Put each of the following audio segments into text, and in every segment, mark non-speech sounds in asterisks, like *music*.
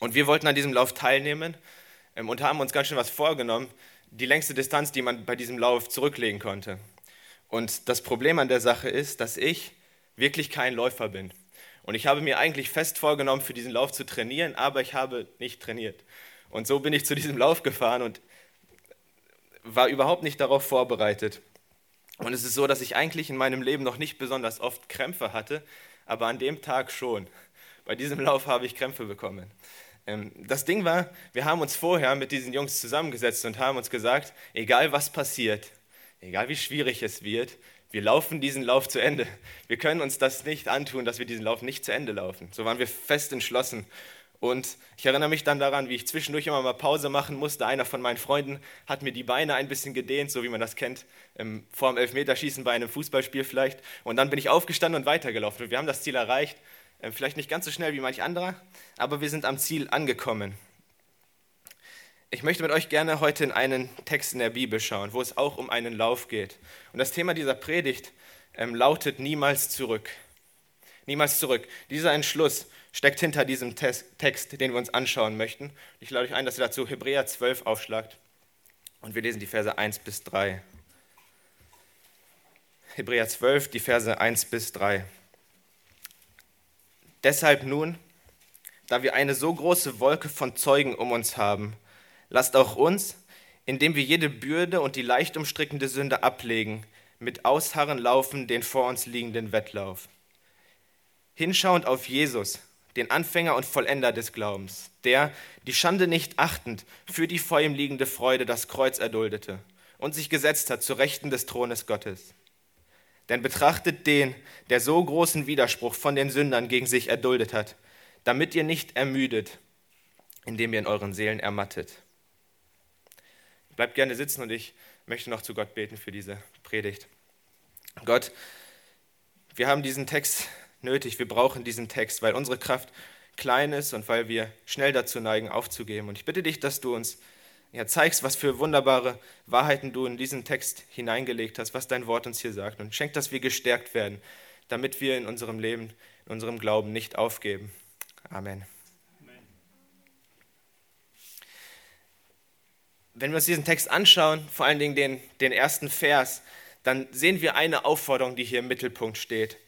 Und wir wollten an diesem Lauf teilnehmen ähm, und haben uns ganz schön was vorgenommen. Die längste Distanz, die man bei diesem Lauf zurücklegen konnte. Und das Problem an der Sache ist, dass ich wirklich kein Läufer bin. Und ich habe mir eigentlich fest vorgenommen, für diesen Lauf zu trainieren, aber ich habe nicht trainiert. Und so bin ich zu diesem Lauf gefahren und war überhaupt nicht darauf vorbereitet. Und es ist so, dass ich eigentlich in meinem Leben noch nicht besonders oft Krämpfe hatte, aber an dem Tag schon. Bei diesem Lauf habe ich Krämpfe bekommen. Ähm, das Ding war, wir haben uns vorher mit diesen Jungs zusammengesetzt und haben uns gesagt, egal was passiert, egal wie schwierig es wird, wir laufen diesen Lauf zu Ende. Wir können uns das nicht antun, dass wir diesen Lauf nicht zu Ende laufen. So waren wir fest entschlossen. Und ich erinnere mich dann daran, wie ich zwischendurch immer mal Pause machen musste. Einer von meinen Freunden hat mir die Beine ein bisschen gedehnt, so wie man das kennt, vor dem Elfmeterschießen bei einem Fußballspiel vielleicht. Und dann bin ich aufgestanden und weitergelaufen. Wir haben das Ziel erreicht. Ähm, vielleicht nicht ganz so schnell wie manch anderer, aber wir sind am Ziel angekommen. Ich möchte mit euch gerne heute in einen Text in der Bibel schauen, wo es auch um einen Lauf geht. Und das Thema dieser Predigt ähm, lautet niemals zurück. Niemals zurück. Dieser Entschluss steckt hinter diesem Text, den wir uns anschauen möchten. Ich lade euch ein, dass ihr dazu Hebräer 12 aufschlagt und wir lesen die Verse 1 bis 3. Hebräer 12, die Verse 1 bis 3. Deshalb nun, da wir eine so große Wolke von Zeugen um uns haben, Lasst auch uns, indem wir jede Bürde und die leicht umstrickende Sünde ablegen, mit Ausharren laufen den vor uns liegenden Wettlauf. Hinschauend auf Jesus, den Anfänger und Vollender des Glaubens, der, die Schande nicht achtend, für die vor ihm liegende Freude das Kreuz erduldete und sich gesetzt hat zu Rechten des Thrones Gottes. Denn betrachtet den, der so großen Widerspruch von den Sündern gegen sich erduldet hat, damit ihr nicht ermüdet, indem ihr in euren Seelen ermattet. Bleibt gerne sitzen und ich möchte noch zu Gott beten für diese Predigt. Gott, wir haben diesen Text nötig, wir brauchen diesen Text, weil unsere Kraft klein ist und weil wir schnell dazu neigen, aufzugeben. Und ich bitte dich, dass du uns ja, zeigst, was für wunderbare Wahrheiten du in diesen Text hineingelegt hast, was dein Wort uns hier sagt. Und schenk, dass wir gestärkt werden, damit wir in unserem Leben, in unserem Glauben nicht aufgeben. Amen. wenn wir uns diesen Text anschauen, vor allen Dingen den, den ersten Vers, dann sehen wir eine Aufforderung, die hier im Mittelpunkt steht.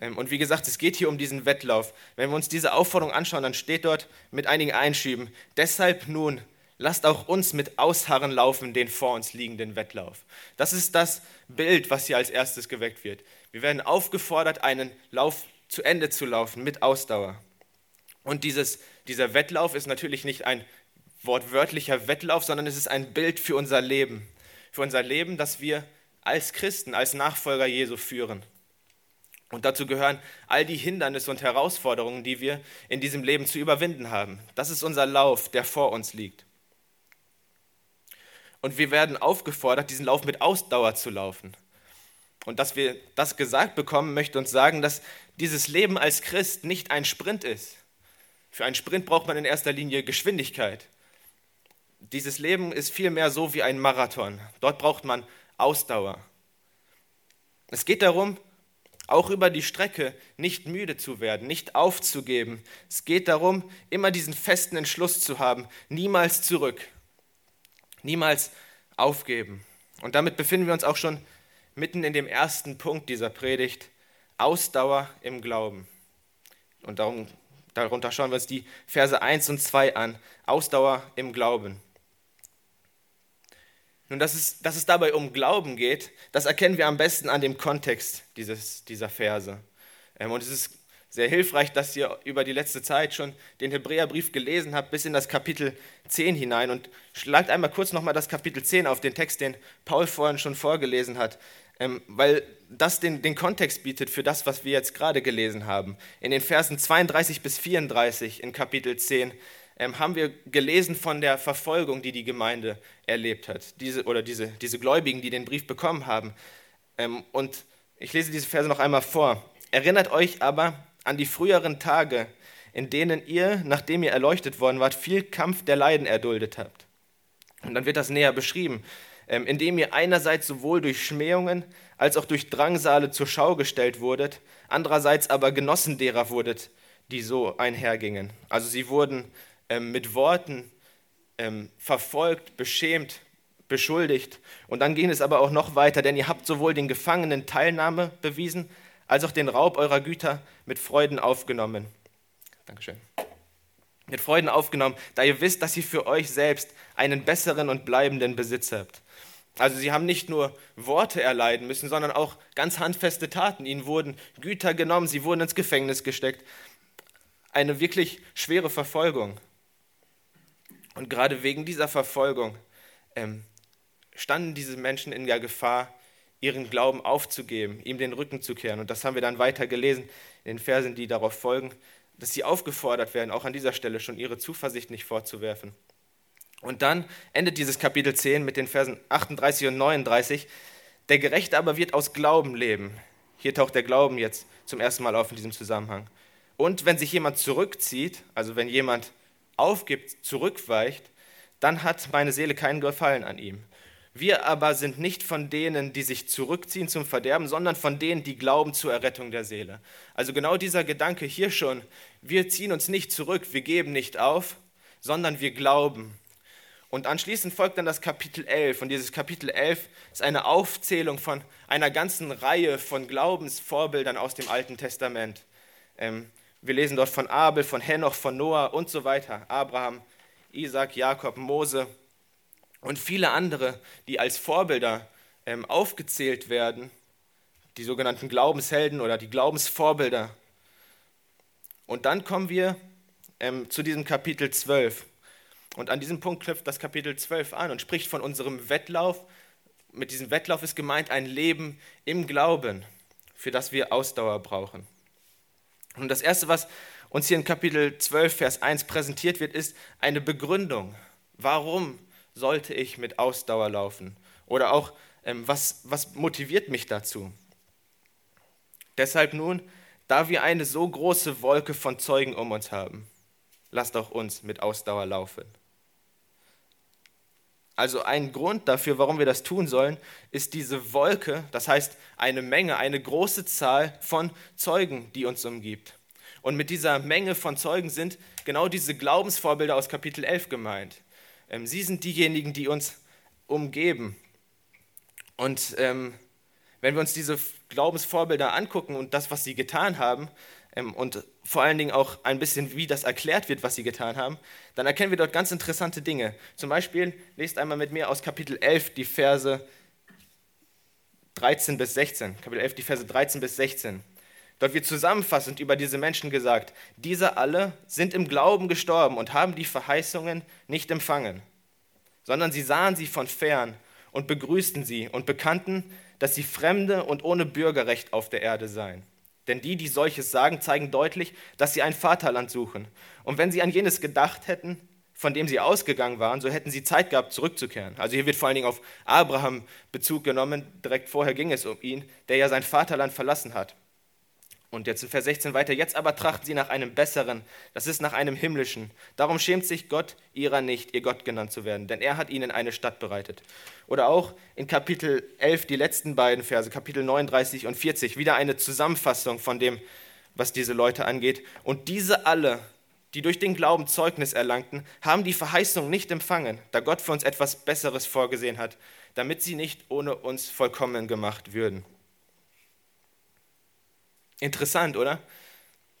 Ähm, und wie gesagt, es geht hier um diesen Wettlauf. Wenn wir uns diese Aufforderung anschauen, dann steht dort mit einigen Einschieben, deshalb nun, lasst auch uns mit Ausharren laufen, den vor uns liegenden Wettlauf. Das ist das Bild, was hier als erstes geweckt wird. Wir werden aufgefordert, einen Lauf zu Ende zu laufen mit Ausdauer. Und dieses, dieser Wettlauf ist natürlich nicht ein wortwörtlicher Wettlauf, sondern es ist ein Bild für unser Leben. Für unser Leben, das wir als Christen, als Nachfolger Jesu führen. Und dazu gehören all die Hindernisse und Herausforderungen, die wir in diesem Leben zu überwinden haben. Das ist unser Lauf, der vor uns liegt. Und wir werden aufgefordert, diesen Lauf mit Ausdauer zu laufen. Und dass wir das gesagt bekommen, möchte uns sagen, dass dieses Leben als Christ nicht ein Sprint ist. Für einen Sprint braucht man in erster Linie Geschwindigkeit dieses Leben ist vielmehr so wie ein Marathon. Dort braucht man Ausdauer. Es geht darum, auch über die Strecke nicht müde zu werden, nicht aufzugeben. Es geht darum, immer diesen festen Entschluss zu haben, niemals zurück, niemals aufgeben. Und damit befinden wir uns auch schon mitten in dem ersten Punkt dieser Predigt, Ausdauer im Glauben. Und darum, darunter schauen wir uns die Verse 1 und 2 an, Ausdauer im Glauben. Nun, dass es, dass es dabei um Glauben geht, das erkennen wir am besten an dem Kontext dieses, dieser Verse. Ähm, und es ist sehr hilfreich, dass ihr über die letzte Zeit schon den Hebräerbrief gelesen habt, bis in das Kapitel 10 hinein. Und schlagt einmal kurz nochmal das Kapitel 10 auf, den Text, den Paul vorhin schon vorgelesen hat, ähm, weil das den, den Kontext bietet für das, was wir jetzt gerade gelesen haben. In den Versen 32 bis 34 in Kapitel 10 ähm, haben wir gelesen von der Verfolgung, die die Gemeinde erlebt hat, diese, oder diese, diese Gläubigen, die den Brief bekommen haben. Ähm, und ich lese diese Verse noch einmal vor. Erinnert euch aber an die früheren Tage, in denen ihr, nachdem ihr erleuchtet worden wart, viel Kampf der Leiden erduldet habt. Und dann wird das näher beschrieben, ähm, indem ihr einerseits sowohl durch Schmähungen als auch durch Drangsale zur Schau gestellt wurdet, andererseits aber Genossen derer wurdet, die so einhergingen. Also sie wurden ähm, mit Worten ähm, verfolgt, beschämt, beschuldigt. Und dann ging es aber auch noch weiter, denn ihr habt sowohl den Gefangenen Teilnahme bewiesen, als auch den Raub eurer Güter mit Freuden aufgenommen. Dankeschön. Mit Freuden aufgenommen, da ihr wisst, dass ihr für euch selbst einen besseren und bleibenden Besitz habt. Also sie haben nicht nur Worte erleiden müssen, sondern auch ganz handfeste Taten. Ihnen wurden Güter genommen, sie wurden ins Gefängnis gesteckt. Eine wirklich schwere Verfolgung. Und gerade wegen dieser Verfolgung ähm, standen diese Menschen in der Gefahr, ihren Glauben aufzugeben, ihm den Rücken zu kehren. Und das haben wir dann weiter gelesen in den Versen, die darauf folgen, dass sie aufgefordert werden, auch an dieser Stelle schon ihre Zuversicht nicht vorzuwerfen. Und dann endet dieses Kapitel 10 mit den Versen 38 und 39. Der Gerechte aber wird aus Glauben leben. Hier taucht der Glauben jetzt zum ersten Mal auf in diesem Zusammenhang. Und wenn sich jemand zurückzieht, also wenn jemand aufgibt, zurückweicht, dann hat meine Seele keinen Gefallen an ihm. Wir aber sind nicht von denen, die sich zurückziehen zum Verderben, sondern von denen, die glauben zur Errettung der Seele. Also genau dieser Gedanke hier schon, wir ziehen uns nicht zurück, wir geben nicht auf, sondern wir glauben. Und anschließend folgt dann das Kapitel 11. Und dieses Kapitel 11 ist eine Aufzählung von einer ganzen Reihe von Glaubensvorbildern aus dem Alten Testament. Ähm, wir lesen dort von Abel, von Henoch, von Noah und so weiter. Abraham, Isaac, Jakob, Mose und viele andere, die als Vorbilder ähm, aufgezählt werden, die sogenannten Glaubenshelden oder die Glaubensvorbilder. Und dann kommen wir ähm, zu diesem Kapitel 12. Und an diesem Punkt knüpft das Kapitel 12 an und spricht von unserem Wettlauf. Mit diesem Wettlauf ist gemeint ein Leben im Glauben, für das wir Ausdauer brauchen. Und das Erste, was uns hier in Kapitel 12, Vers 1 präsentiert wird, ist eine Begründung. Warum sollte ich mit Ausdauer laufen? Oder auch, ähm, was, was motiviert mich dazu? Deshalb nun, da wir eine so große Wolke von Zeugen um uns haben, lasst auch uns mit Ausdauer laufen. Also ein Grund dafür, warum wir das tun sollen, ist diese Wolke, das heißt eine Menge, eine große Zahl von Zeugen, die uns umgibt. Und mit dieser Menge von Zeugen sind genau diese Glaubensvorbilder aus Kapitel 11 gemeint. Ähm, sie sind diejenigen, die uns umgeben. Und ähm, wenn wir uns diese Glaubensvorbilder angucken und das, was sie getan haben, ähm, und vor allen Dingen auch ein bisschen, wie das erklärt wird, was sie getan haben, dann erkennen wir dort ganz interessante Dinge. Zum Beispiel, lest einmal mit mir aus Kapitel 11 die Verse 13 bis 16. Kapitel 11, die Verse 13 bis 16. Dort wird zusammenfassend über diese Menschen gesagt, diese alle sind im Glauben gestorben und haben die Verheißungen nicht empfangen, sondern sie sahen sie von fern und begrüßten sie und bekannten, dass sie Fremde und ohne Bürgerrecht auf der Erde seien. Denn die, die solches sagen, zeigen deutlich, dass sie ein Vaterland suchen. Und wenn sie an jenes gedacht hätten, von dem sie ausgegangen waren, so hätten sie Zeit gehabt, zurückzukehren. Also hier wird vor allen Dingen auf Abraham Bezug genommen. Direkt vorher ging es um ihn, der ja sein Vaterland verlassen hat. Und jetzt in Vers 16 weiter, jetzt aber trachten sie nach einem besseren, das ist nach einem himmlischen. Darum schämt sich Gott ihrer nicht, ihr Gott genannt zu werden, denn er hat ihnen eine Stadt bereitet. Oder auch in Kapitel 11, die letzten beiden Verse, Kapitel 39 und 40, wieder eine Zusammenfassung von dem, was diese Leute angeht. Und diese alle, die durch den Glauben Zeugnis erlangten, haben die Verheißung nicht empfangen, da Gott für uns etwas Besseres vorgesehen hat, damit sie nicht ohne uns vollkommen gemacht würden. Interessant, oder?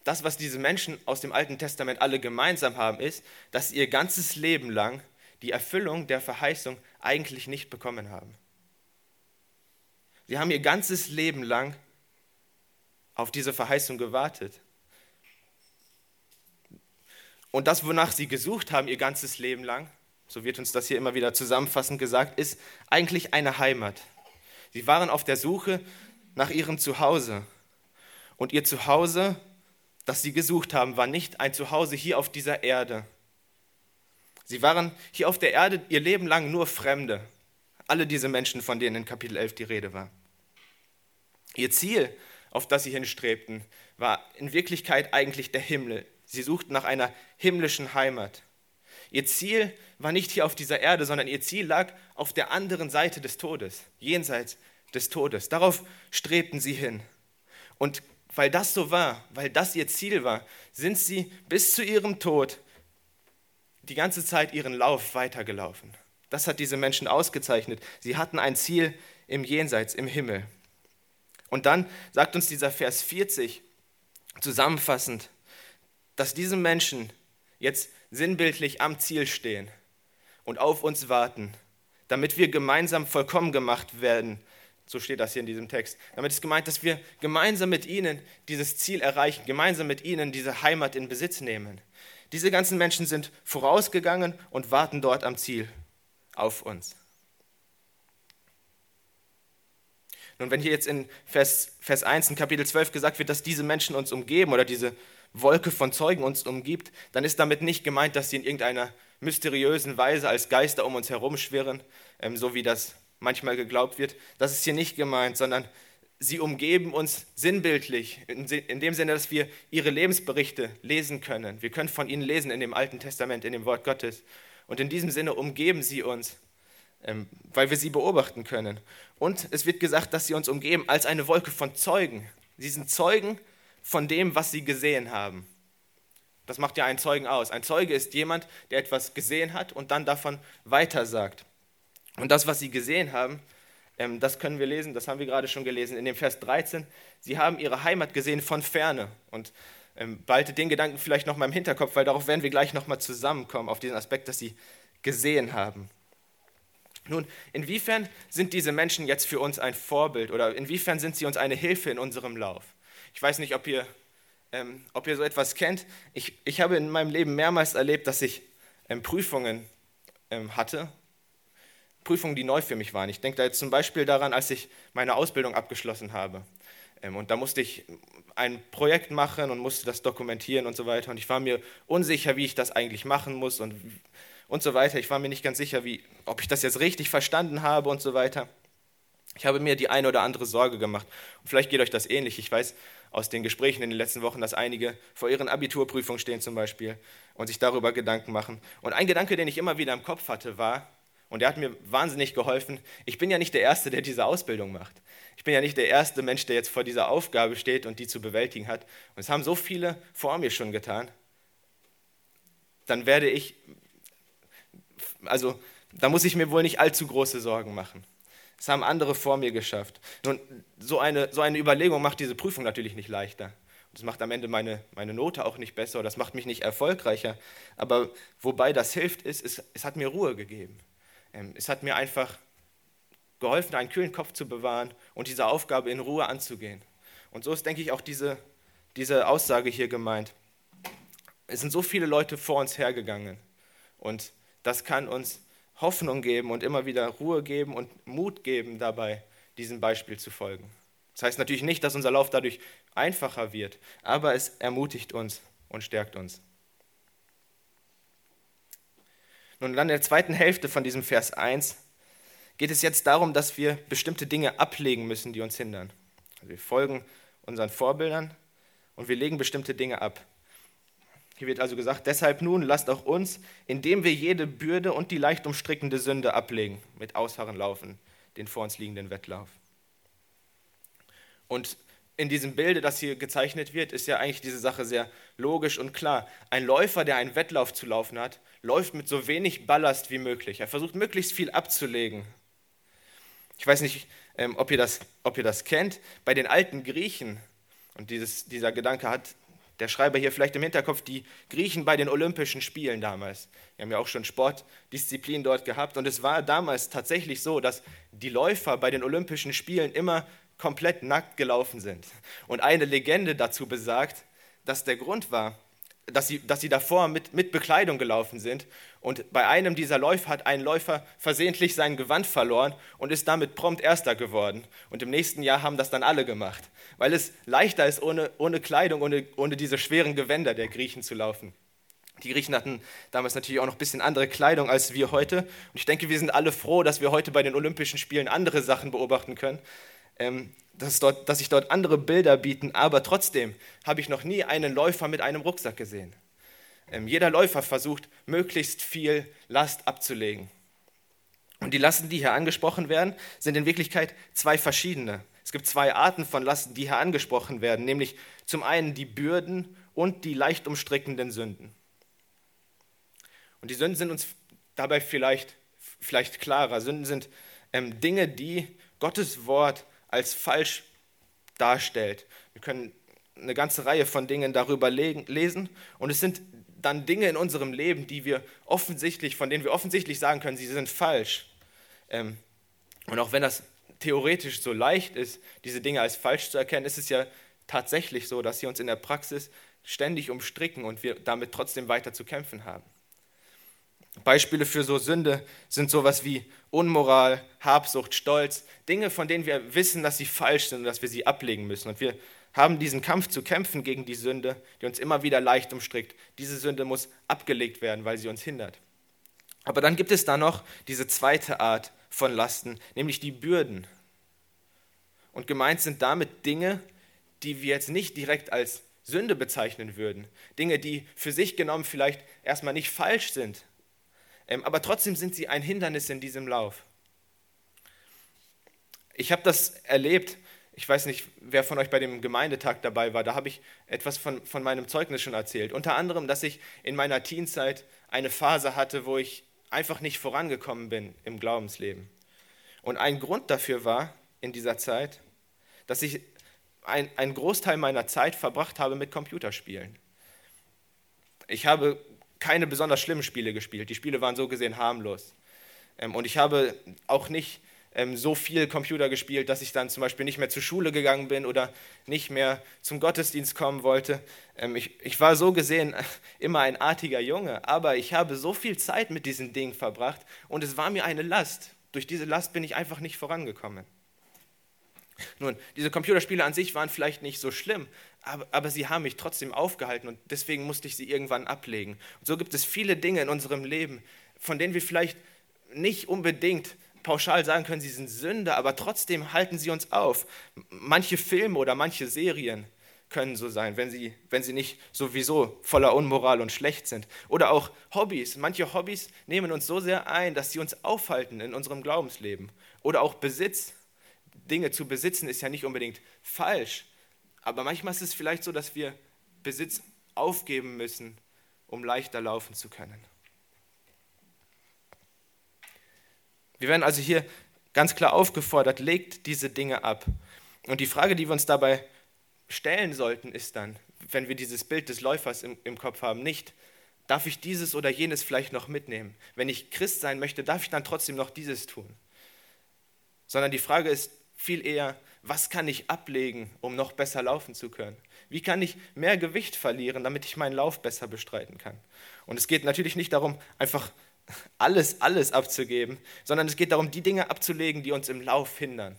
Das, was diese Menschen aus dem Alten Testament alle gemeinsam haben, ist, dass sie ihr ganzes Leben lang die Erfüllung der Verheißung eigentlich nicht bekommen haben. Sie haben ihr ganzes Leben lang auf diese Verheißung gewartet. Und das, wonach sie gesucht haben, ihr ganzes Leben lang, so wird uns das hier immer wieder zusammenfassend gesagt, ist eigentlich eine Heimat. Sie waren auf der Suche nach ihrem Zuhause. Und ihr Zuhause, das sie gesucht haben, war nicht ein Zuhause hier auf dieser Erde. Sie waren hier auf der Erde ihr Leben lang nur Fremde. Alle diese Menschen, von denen in Kapitel 11 die Rede war. Ihr Ziel, auf das sie hinstrebten, war in Wirklichkeit eigentlich der Himmel. Sie suchten nach einer himmlischen Heimat. Ihr Ziel war nicht hier auf dieser Erde, sondern ihr Ziel lag auf der anderen Seite des Todes, jenseits des Todes. Darauf strebten sie hin. Und weil das so war, weil das ihr Ziel war, sind sie bis zu ihrem Tod die ganze Zeit ihren Lauf weitergelaufen. Das hat diese Menschen ausgezeichnet. Sie hatten ein Ziel im Jenseits, im Himmel. Und dann sagt uns dieser Vers 40 zusammenfassend, dass diese Menschen jetzt sinnbildlich am Ziel stehen und auf uns warten, damit wir gemeinsam vollkommen gemacht werden. So steht das hier in diesem Text. Damit ist gemeint, dass wir gemeinsam mit ihnen dieses Ziel erreichen, gemeinsam mit ihnen diese Heimat in Besitz nehmen. Diese ganzen Menschen sind vorausgegangen und warten dort am Ziel auf uns. Nun, wenn hier jetzt in Vers, Vers 1 in Kapitel 12 gesagt wird, dass diese Menschen uns umgeben oder diese Wolke von Zeugen uns umgibt, dann ist damit nicht gemeint, dass sie in irgendeiner mysteriösen Weise als Geister um uns herumschwirren, ähm, so wie das manchmal geglaubt wird. Das ist hier nicht gemeint, sondern sie umgeben uns sinnbildlich, in dem Sinne, dass wir ihre Lebensberichte lesen können. Wir können von ihnen lesen in dem Alten Testament, in dem Wort Gottes. Und in diesem Sinne umgeben sie uns, ähm, weil wir sie beobachten können. Und es wird gesagt, dass sie uns umgeben als eine Wolke von Zeugen. Sie sind Zeugen von dem, was sie gesehen haben. Das macht ja einen Zeugen aus. Ein Zeuge ist jemand, der etwas gesehen hat und dann davon weitersagt. Und das, was sie gesehen haben, ähm, das können wir lesen, das haben wir gerade schon gelesen in dem Vers 13. Sie haben ihre Heimat gesehen von ferne. Und ähm, behalte den Gedanken vielleicht noch mal im Hinterkopf, weil darauf werden wir gleich noch mal zusammenkommen, auf diesen Aspekt, dass sie gesehen haben. Nun, inwiefern sind diese Menschen jetzt für uns ein Vorbild oder inwiefern sind sie uns eine Hilfe in unserem Lauf? Ich weiß nicht, ob ihr, ähm, ob ihr so etwas kennt. Ich, ich habe in meinem Leben mehrmals erlebt, dass ich ähm, Prüfungen ähm, hatte Prüfungen, die neu für mich waren. Ich denke da jetzt zum Beispiel daran, als ich meine Ausbildung abgeschlossen habe. Ähm, und da musste ich ein Projekt machen und musste das dokumentieren und so weiter. Und ich war mir unsicher, wie ich das eigentlich machen muss und, und so weiter. Ich war mir nicht ganz sicher, wie, ob ich das jetzt richtig verstanden habe und so weiter. Ich habe mir die eine oder andere Sorge gemacht. Und vielleicht geht euch das ähnlich. Ich weiß aus den Gesprächen in den letzten Wochen, dass einige vor ihren Abiturprüfungen stehen zum Beispiel und sich darüber Gedanken machen. Und ein Gedanke, den ich immer wieder im Kopf hatte, war, und der hat mir wahnsinnig geholfen. Ich bin ja nicht der Erste, der diese Ausbildung macht. Ich bin ja nicht der erste Mensch, der jetzt vor dieser Aufgabe steht und die zu bewältigen hat. Und es haben so viele vor mir schon getan. Dann werde ich, also da muss ich mir wohl nicht allzu große Sorgen machen. Es haben andere vor mir geschafft. Nun, so eine, so eine Überlegung macht diese Prüfung natürlich nicht leichter. Das macht am Ende meine, meine Note auch nicht besser, das macht mich nicht erfolgreicher. Aber wobei das hilft, ist, es, es hat mir Ruhe gegeben. Ähm, es hat mir einfach geholfen, einen kühlen Kopf zu bewahren und diese Aufgabe in Ruhe anzugehen. Und so ist, denke ich, auch diese, diese Aussage hier gemeint. Es sind so viele Leute vor uns hergegangen und das kann uns Hoffnung geben und immer wieder Ruhe geben und Mut geben dabei, diesem Beispiel zu folgen. Das heißt natürlich nicht, dass unser Lauf dadurch einfacher wird, aber es ermutigt uns und stärkt uns. Nun, dann in der zweiten Hälfte von diesem Vers 1 geht es jetzt darum, dass wir bestimmte Dinge ablegen müssen, die uns hindern. Also wir folgen unseren Vorbildern und wir legen bestimmte Dinge ab. Hier wird also gesagt, deshalb nun lasst auch uns, indem wir jede Bürde und die leicht umstrickende Sünde ablegen, mit Ausharren laufen, den vor uns liegenden Wettlauf. Und in diesem Bilde, das hier gezeichnet wird, ist ja eigentlich diese Sache sehr logisch und klar. Ein Läufer, der einen Wettlauf zu laufen hat, läuft mit so wenig Ballast wie möglich. Er versucht möglichst viel abzulegen. Ich weiß nicht, ähm, ob, ihr das, ob ihr das kennt. Bei den alten Griechen, und dieses, dieser Gedanke hat der Schreiber hier vielleicht im Hinterkopf, die Griechen bei den Olympischen Spielen damals. Wir haben ja auch schon Sportdisziplin dort gehabt. Und es war damals tatsächlich so, dass die Läufer bei den Olympischen Spielen immer komplett nackt gelaufen sind. Und eine Legende dazu besagt, dass der Grund war, dass sie, dass sie davor mit, mit Bekleidung gelaufen sind. Und bei einem dieser Läufe hat ein Läufer versehentlich sein Gewand verloren und ist damit prompt Erster geworden. Und im nächsten Jahr haben das dann alle gemacht, weil es leichter ist, ohne, ohne Kleidung, ohne, ohne diese schweren Gewänder der Griechen zu laufen. Die Griechen hatten damals natürlich auch noch ein bisschen andere Kleidung als wir heute. Und ich denke, wir sind alle froh, dass wir heute bei den Olympischen Spielen andere Sachen beobachten können. Ähm, dass, dort, dass sich dort andere Bilder bieten, aber trotzdem habe ich noch nie einen Läufer mit einem Rucksack gesehen. Ähm, jeder Läufer versucht, möglichst viel Last abzulegen. Und die Lasten, die hier angesprochen werden, sind in Wirklichkeit zwei verschiedene. Es gibt zwei Arten von Lasten, die hier angesprochen werden, nämlich zum einen die Bürden und die leicht umstrickenden Sünden. Und die Sünden sind uns dabei vielleicht, vielleicht klarer. Sünden sind ähm, Dinge, die Gottes Wort als falsch darstellt. Wir können eine ganze Reihe von Dingen darüber lesen und es sind dann Dinge in unserem Leben, die wir offensichtlich, von denen wir offensichtlich sagen können, sie sind falsch. Ähm, und auch wenn das theoretisch so leicht ist, diese Dinge als falsch zu erkennen, ist es ja tatsächlich so, dass sie uns in der Praxis ständig umstricken und wir damit trotzdem weiter zu kämpfen haben. Beispiele für so Sünde sind sowas wie Unmoral, Habsucht, Stolz, Dinge, von denen wir wissen, dass sie falsch sind und dass wir sie ablegen müssen. Und wir haben diesen Kampf zu kämpfen gegen die Sünde, die uns immer wieder leicht umstrickt. Diese Sünde muss abgelegt werden, weil sie uns hindert. Aber dann gibt es da noch diese zweite Art von Lasten, nämlich die Bürden. Und gemeint sind damit Dinge, die wir jetzt nicht direkt als Sünde bezeichnen würden. Dinge, die für sich genommen vielleicht erstmal nicht falsch sind, aber trotzdem sind sie ein Hindernis in diesem Lauf. Ich habe das erlebt, ich weiß nicht, wer von euch bei dem Gemeindetag dabei war, da habe ich etwas von, von meinem Zeugnis schon erzählt. Unter anderem, dass ich in meiner Teenzeit eine Phase hatte, wo ich einfach nicht vorangekommen bin im Glaubensleben. Und ein Grund dafür war in dieser Zeit, dass ich ein, einen Großteil meiner Zeit verbracht habe mit Computerspielen. Ich habe keine besonders schlimmen Spiele gespielt. Die Spiele waren so gesehen harmlos. Ähm, und ich habe auch nicht ähm, so viel Computer gespielt, dass ich dann zum Beispiel nicht mehr zur Schule gegangen bin oder nicht mehr zum Gottesdienst kommen wollte. Ähm, ich, ich war so gesehen *laughs* immer ein artiger Junge, aber ich habe so viel Zeit mit diesen Dingen verbracht und es war mir eine Last. Durch diese Last bin ich einfach nicht vorangekommen. Nun, diese Computerspiele an sich waren vielleicht nicht so schlimm, aber, aber, sie haben mich trotzdem aufgehalten und deswegen musste ich sie irgendwann ablegen. Und so gibt es viele Dinge in unserem Leben, von denen wir vielleicht nicht unbedingt pauschal sagen können, sie sind Sünde, aber trotzdem halten sie uns auf. Manche Filme oder manche Serien können so sein, wenn sie, wenn sie nicht sowieso voller Unmoral und schlecht sind. Oder auch Hobbys. Manche Hobbys nehmen uns so sehr ein, dass sie uns aufhalten in unserem Glaubensleben. Oder auch Besitz. Dinge zu besitzen ist ja nicht unbedingt falsch, aber manchmal ist es vielleicht so, dass wir Besitz aufgeben müssen, um leichter laufen zu können. Wir werden also hier ganz klar aufgefordert, legt diese Dinge ab. Und die Frage, die wir uns dabei stellen sollten, ist dann, wenn wir dieses Bild des Läufers im, im Kopf haben, nicht, darf ich dieses oder jenes vielleicht noch mitnehmen? Wenn ich Christ sein möchte, darf ich dann trotzdem noch dieses tun? Sondern die Frage ist viel eher, was kann ich ablegen, um noch besser laufen zu können? Wie kann ich mehr Gewicht verlieren, damit ich meinen Lauf besser bestreiten kann? Und es geht natürlich nicht darum, einfach alles, alles abzugeben, sondern es geht darum, die Dinge abzulegen, die uns im Lauf hindern.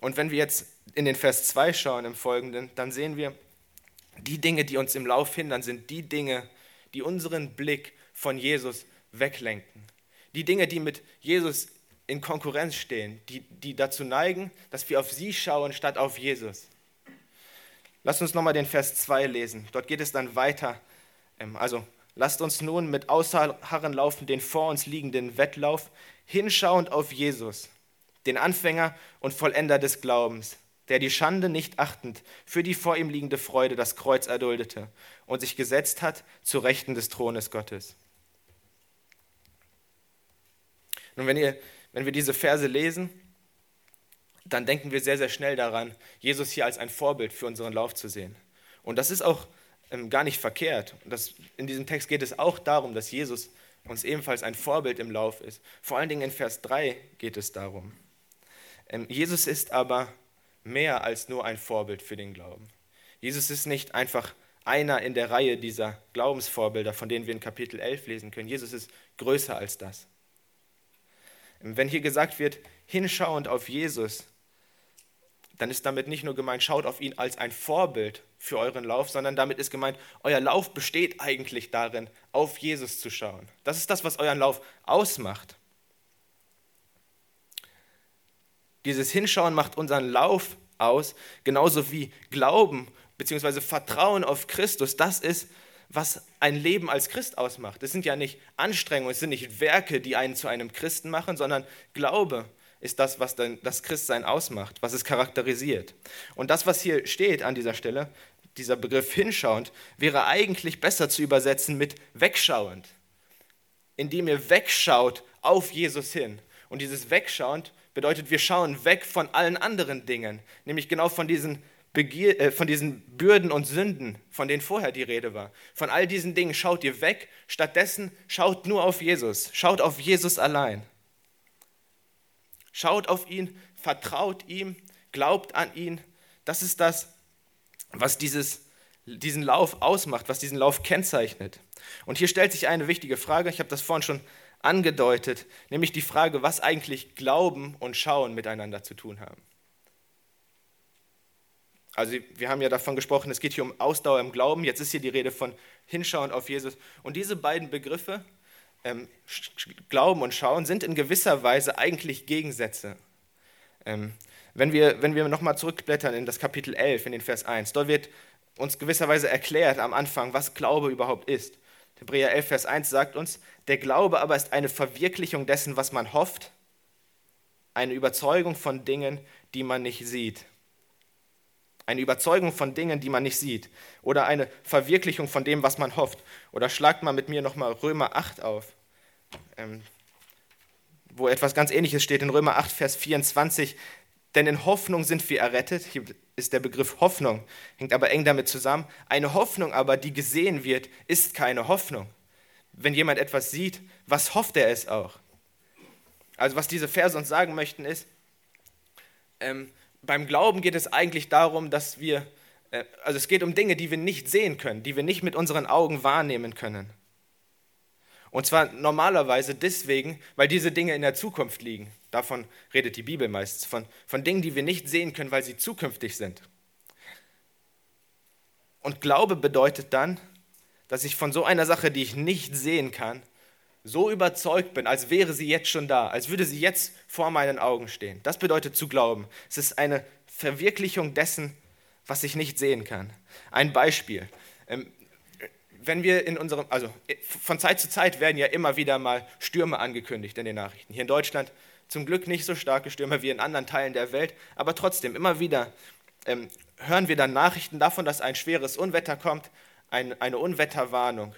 Und wenn wir jetzt in den Vers 2 schauen im Folgenden, dann sehen wir, die Dinge, die uns im Lauf hindern, sind die Dinge, die unseren Blick von Jesus weglenken. Die Dinge, die mit Jesus in Konkurrenz stehen, die, die dazu neigen, dass wir auf sie schauen statt auf Jesus. Lasst uns nochmal den Vers 2 lesen. Dort geht es dann weiter. Ähm, also Lasst uns nun mit Ausharren laufen den vor uns liegenden Wettlauf, hinschauend auf Jesus, den Anfänger und Vollender des Glaubens, der die Schande nicht achtend für die vor ihm liegende Freude das Kreuz erduldete und sich gesetzt hat zu Rechten des Thrones Gottes. Nun, wenn, ihr, wenn wir diese Verse lesen, dann denken wir sehr, sehr schnell daran, Jesus hier als ein Vorbild für unseren Lauf zu sehen. Und das ist auch ähm, gar nicht verkehrt. Das, in diesem Text geht es auch darum, dass Jesus uns ebenfalls ein Vorbild im Lauf ist. Vor allen Dingen in Vers 3 geht es darum. Ähm, Jesus ist aber mehr als nur ein Vorbild für den Glauben. Jesus ist nicht einfach einer in der Reihe dieser Glaubensvorbilder, von denen wir in Kapitel 11 lesen können. Jesus ist größer als das. Wenn hier gesagt wird, hinschauend auf Jesus, dann ist damit nicht nur gemeint, schaut auf ihn als ein Vorbild für euren Lauf, sondern damit ist gemeint, euer Lauf besteht eigentlich darin, auf Jesus zu schauen. Das ist das, was euren Lauf ausmacht. Dieses Hinschauen macht unseren Lauf aus, genauso wie Glauben bzw. Vertrauen auf Christus. Das ist, was ein Leben als Christ ausmacht. Es sind ja nicht Anstrengungen, es sind nicht Werke, die einen zu einem Christen machen, sondern Glaube ist das, was das Christsein ausmacht, was es charakterisiert. Und das, was hier steht an dieser Stelle, dieser Begriff hinschauend, wäre eigentlich besser zu übersetzen mit wegschauend. indem ihr wegschaut auf Jesus hin. Und dieses Wegschauen bedeutet, wir schauen weg von allen anderen Dingen, nämlich genau von diesen, Begier äh, von diesen Bürden und Sünden, von denen vorher die Rede war. Von all diesen Dingen schaut ihr weg, stattdessen schaut nur auf Jesus, schaut auf Jesus allein. Schaut auf ihn, vertraut ihm, glaubt an ihn. Das ist das, was dieses, diesen Lauf ausmacht, was diesen Lauf kennzeichnet. Und hier stellt sich eine wichtige Frage, ich habe das vorhin schon angedeutet, nämlich die Frage, was eigentlich Glauben und Schauen miteinander zu tun haben. Also wir haben ja davon gesprochen, es geht hier um Ausdauer im Glauben, jetzt ist hier die Rede von Hinschauen auf Jesus. Und diese beiden Begriffe, ähm, Glauben und Schauen, sind in gewisser Weise eigentlich Gegensätze. Ähm, wenn wir, wenn wir nochmal zurückblättern in das Kapitel 11, in den Vers 1, dort wird uns gewisserweise erklärt am Anfang, was Glaube überhaupt ist. Hebräer 11, Vers 1 sagt uns, der Glaube aber ist eine Verwirklichung dessen, was man hofft, eine Überzeugung von Dingen, die man nicht sieht. Eine Überzeugung von Dingen, die man nicht sieht. Oder eine Verwirklichung von dem, was man hofft. Oder schlagt mal mit mir nochmal Römer 8 auf, ähm, wo etwas ganz Ähnliches steht in Römer 8, Vers 24. Denn in Hoffnung sind wir errettet. Hier ist der Begriff Hoffnung, hängt aber eng damit zusammen. Eine Hoffnung aber, die gesehen wird, ist keine Hoffnung. Wenn jemand etwas sieht, was hofft er es auch? Also was diese Verse uns sagen möchten ist, ähm, beim Glauben geht es eigentlich darum, dass wir, äh, also es geht um Dinge, die wir nicht sehen können, die wir nicht mit unseren Augen wahrnehmen können. Und zwar normalerweise deswegen, weil diese Dinge in der Zukunft liegen. Davon redet die Bibel meistens. Von, von Dingen, die wir nicht sehen können, weil sie zukünftig sind. Und Glaube bedeutet dann, dass ich von so einer Sache, die ich nicht sehen kann, so überzeugt bin, als wäre sie jetzt schon da, als würde sie jetzt vor meinen Augen stehen. Das bedeutet zu glauben. Es ist eine Verwirklichung dessen, was ich nicht sehen kann. Ein Beispiel. Ähm, wenn wir in unserem, also von Zeit zu Zeit werden ja immer wieder mal Stürme angekündigt in den Nachrichten. Hier in Deutschland zum Glück nicht so starke Stürme wie in anderen Teilen der Welt, aber trotzdem immer wieder ähm, hören wir dann Nachrichten davon, dass ein schweres Unwetter kommt, ein, eine Unwetterwarnung.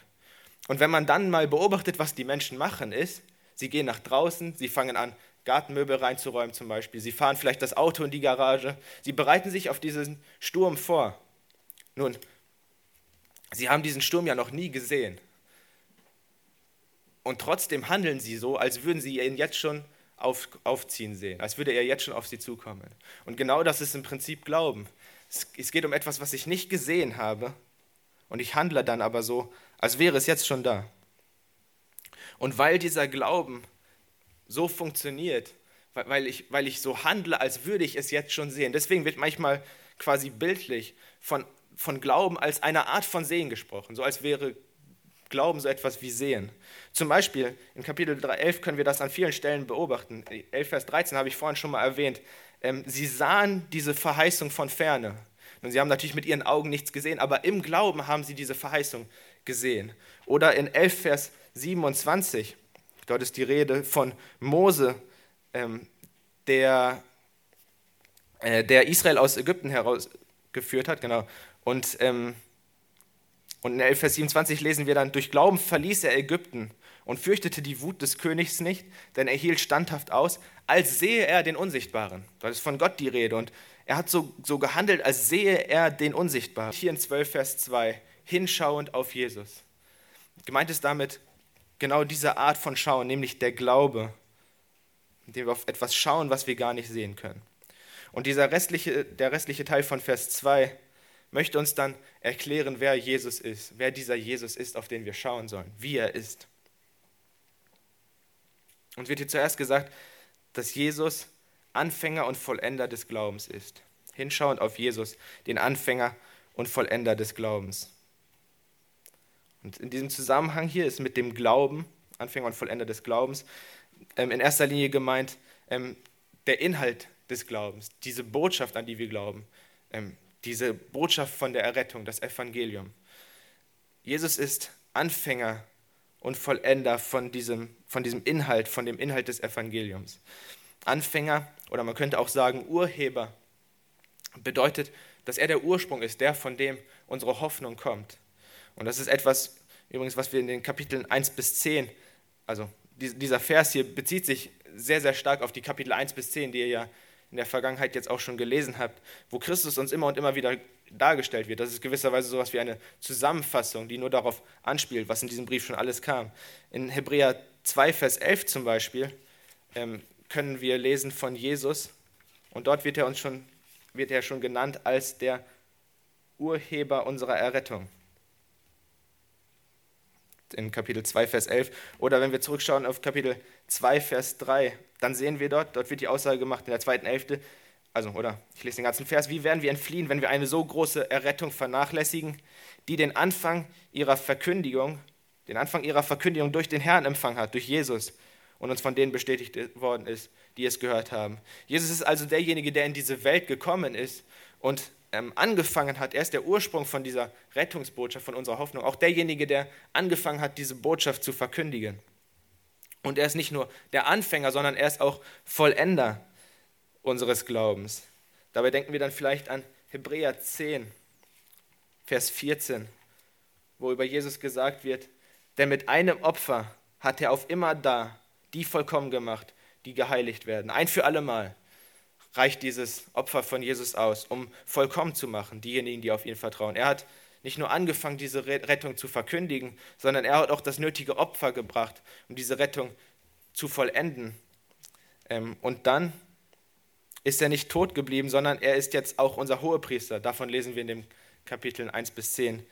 Und wenn man dann mal beobachtet, was die Menschen machen, ist, sie gehen nach draußen, sie fangen an, Gartenmöbel reinzuräumen zum Beispiel, sie fahren vielleicht das Auto in die Garage, sie bereiten sich auf diesen Sturm vor. Nun, Sie haben diesen Sturm ja noch nie gesehen. Und trotzdem handeln sie so, als würden sie ihn jetzt schon auf, aufziehen sehen, als würde er jetzt schon auf sie zukommen. Und genau das ist im Prinzip Glauben. Es, es geht um etwas, was ich nicht gesehen habe, und ich handle dann aber so, als wäre es jetzt schon da. Und weil dieser Glauben so funktioniert, weil ich, weil ich so handle, als würde ich es jetzt schon sehen, deswegen wird manchmal quasi bildlich von von Glauben als eine Art von Sehen gesprochen, so als wäre Glauben so etwas wie Sehen. Zum Beispiel in Kapitel 11 können wir das an vielen Stellen beobachten. 11 Vers 13 habe ich vorhin schon mal erwähnt. Ähm, sie sahen diese Verheißung von ferne. Und sie haben natürlich mit ihren Augen nichts gesehen, aber im Glauben haben sie diese Verheißung gesehen. Oder in 11 Vers 27, dort ist die Rede von Mose, ähm, der, äh, der Israel aus Ägypten herausgeführt hat, genau. Und, ähm, und in 11 Vers 27 lesen wir dann, durch Glauben verließ er Ägypten und fürchtete die Wut des Königs nicht, denn er hielt standhaft aus, als sehe er den Unsichtbaren. Das ist von Gott die Rede. Und er hat so, so gehandelt, als sehe er den Unsichtbaren. Hier in 12 Vers 2, hinschauend auf Jesus. Gemeint ist damit genau diese Art von Schauen, nämlich der Glaube, indem wir auf etwas schauen, was wir gar nicht sehen können. Und dieser restliche, der restliche Teil von Vers 2 möchte uns dann erklären, wer Jesus ist, wer dieser Jesus ist, auf den wir schauen sollen, wie er ist. Und wird hier zuerst gesagt, dass Jesus Anfänger und Vollender des Glaubens ist. Hinschauend auf Jesus, den Anfänger und Vollender des Glaubens. Und in diesem Zusammenhang hier ist mit dem Glauben, Anfänger und Vollender des Glaubens, ähm, in erster Linie gemeint ähm, der Inhalt des Glaubens, diese Botschaft, an die wir glauben. Ähm, diese Botschaft von der Errettung, das Evangelium. Jesus ist Anfänger und Vollender von diesem, von diesem Inhalt, von dem Inhalt des Evangeliums. Anfänger oder man könnte auch sagen Urheber bedeutet, dass er der Ursprung ist, der von dem unsere Hoffnung kommt. Und das ist etwas, übrigens, was wir in den Kapiteln 1 bis 10 also dieser Vers hier bezieht sich sehr, sehr stark auf die Kapitel 1 bis 10, die ihr ja in der Vergangenheit jetzt auch schon gelesen habt, wo Christus uns immer und immer wieder dargestellt wird. Das ist gewisserweise sowas wie eine Zusammenfassung, die nur darauf anspielt, was in diesem Brief schon alles kam. In Hebräer 2, Vers 11 zum Beispiel ähm, können wir lesen von Jesus und dort wird er uns schon, wird er schon genannt als der Urheber unserer Errettung. In Kapitel 2, Vers 11. Oder wenn wir zurückschauen auf Kapitel 2, Vers 3, dann sehen wir dort, dort wird die Aussage gemacht in der zweiten Hälfte, also, oder ich lese den ganzen Vers, wie werden wir entfliehen, wenn wir eine so große Errettung vernachlässigen, die den Anfang ihrer Verkündigung, den Anfang ihrer Verkündigung durch den Herrn empfangen hat, durch Jesus und uns von denen bestätigt worden ist, die es gehört haben. Jesus ist also derjenige, der in diese Welt gekommen ist und angefangen hat, er ist der Ursprung von dieser Rettungsbotschaft, von unserer Hoffnung, auch derjenige, der angefangen hat, diese Botschaft zu verkündigen. Und er ist nicht nur der Anfänger, sondern er ist auch Vollender unseres Glaubens. Dabei denken wir dann vielleicht an Hebräer 10, Vers 14, wo über Jesus gesagt wird, denn mit einem Opfer hat er auf immer da die vollkommen gemacht, die geheiligt werden. Ein für allemal reicht dieses Opfer von Jesus aus, um vollkommen zu machen, diejenigen, die auf ihn vertrauen. Er hat nicht nur angefangen, diese Rettung zu verkündigen, sondern er hat auch das nötige Opfer gebracht, um diese Rettung zu vollenden. Ähm, und dann ist er nicht tot geblieben, sondern er ist jetzt auch unser Hohepriester. Davon lesen wir in den Kapiteln 1 bis 10.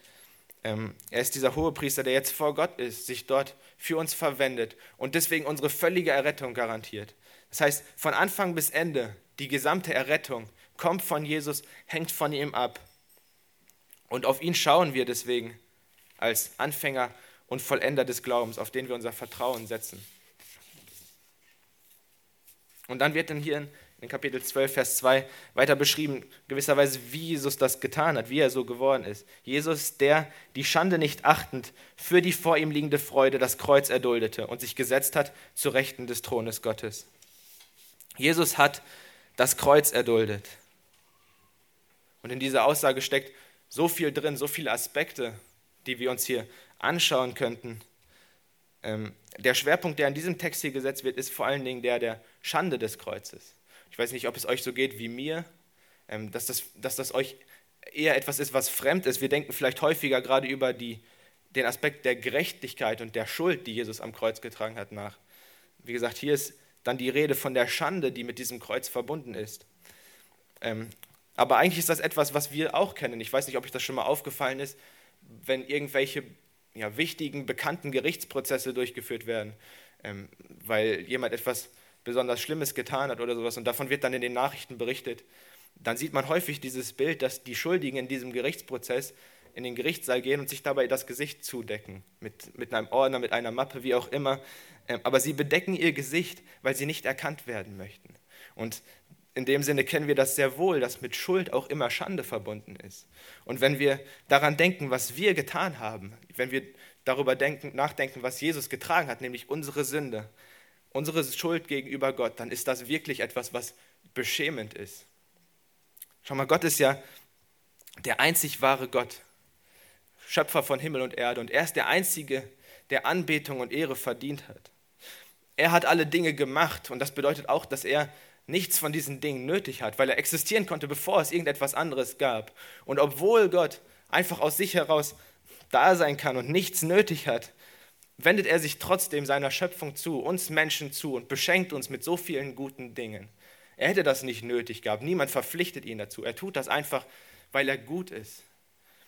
Ähm, er ist dieser Hohepriester, der jetzt vor Gott ist, sich dort für uns verwendet und deswegen unsere völlige Errettung garantiert. Das heißt, von Anfang bis Ende, die gesamte Errettung kommt von Jesus, hängt von ihm ab. Und auf ihn schauen wir deswegen als Anfänger und Vollender des Glaubens, auf den wir unser Vertrauen setzen. Und dann wird dann hier in Kapitel 12, Vers 2 weiter beschrieben, gewisserweise, wie Jesus das getan hat, wie er so geworden ist. Jesus, der die Schande nicht achtend für die vor ihm liegende Freude das Kreuz erduldete und sich gesetzt hat zu Rechten des Thrones Gottes. Jesus hat das Kreuz erduldet. Und in dieser Aussage steckt so viel drin, so viele Aspekte, die wir uns hier anschauen könnten. Ähm, der Schwerpunkt, der in diesem Text hier gesetzt wird, ist vor allen Dingen der der Schande des Kreuzes. Ich weiß nicht, ob es euch so geht wie mir, ähm, dass, das, dass das euch eher etwas ist, was fremd ist. Wir denken vielleicht häufiger gerade über die, den Aspekt der Gerechtigkeit und der Schuld, die Jesus am Kreuz getragen hat, nach. Wie gesagt, hier ist dann die Rede von der Schande, die mit diesem Kreuz verbunden ist. Ähm, aber eigentlich ist das etwas, was wir auch kennen. Ich weiß nicht, ob euch das schon mal aufgefallen ist, wenn irgendwelche ja, wichtigen, bekannten Gerichtsprozesse durchgeführt werden, ähm, weil jemand etwas besonders Schlimmes getan hat oder sowas und davon wird dann in den Nachrichten berichtet, dann sieht man häufig dieses Bild, dass die Schuldigen in diesem Gerichtsprozess in den Gerichtssaal gehen und sich dabei das Gesicht zudecken, mit, mit einem Ordner, mit einer Mappe, wie auch immer. Ähm, aber sie bedecken ihr Gesicht, weil sie nicht erkannt werden möchten. Und in dem Sinne kennen wir das sehr wohl, dass mit Schuld auch immer Schande verbunden ist. Und wenn wir daran denken, was wir getan haben, wenn wir darüber denken, nachdenken, was Jesus getragen hat, nämlich unsere Sünde, unsere Schuld gegenüber Gott, dann ist das wirklich etwas, was beschämend ist. Schau mal, Gott ist ja der einzig wahre Gott, Schöpfer von Himmel und Erde, und er ist der Einzige, der Anbetung und Ehre verdient hat. Er hat alle Dinge gemacht und das bedeutet auch, dass er nichts von diesen Dingen nötig hat, weil er existieren konnte, bevor es irgendetwas anderes gab. Und obwohl Gott einfach aus sich heraus da sein kann und nichts nötig hat, wendet er sich trotzdem seiner Schöpfung zu, uns Menschen zu und beschenkt uns mit so vielen guten Dingen. Er hätte das nicht nötig gehabt. Niemand verpflichtet ihn dazu. Er tut das einfach, weil er gut ist.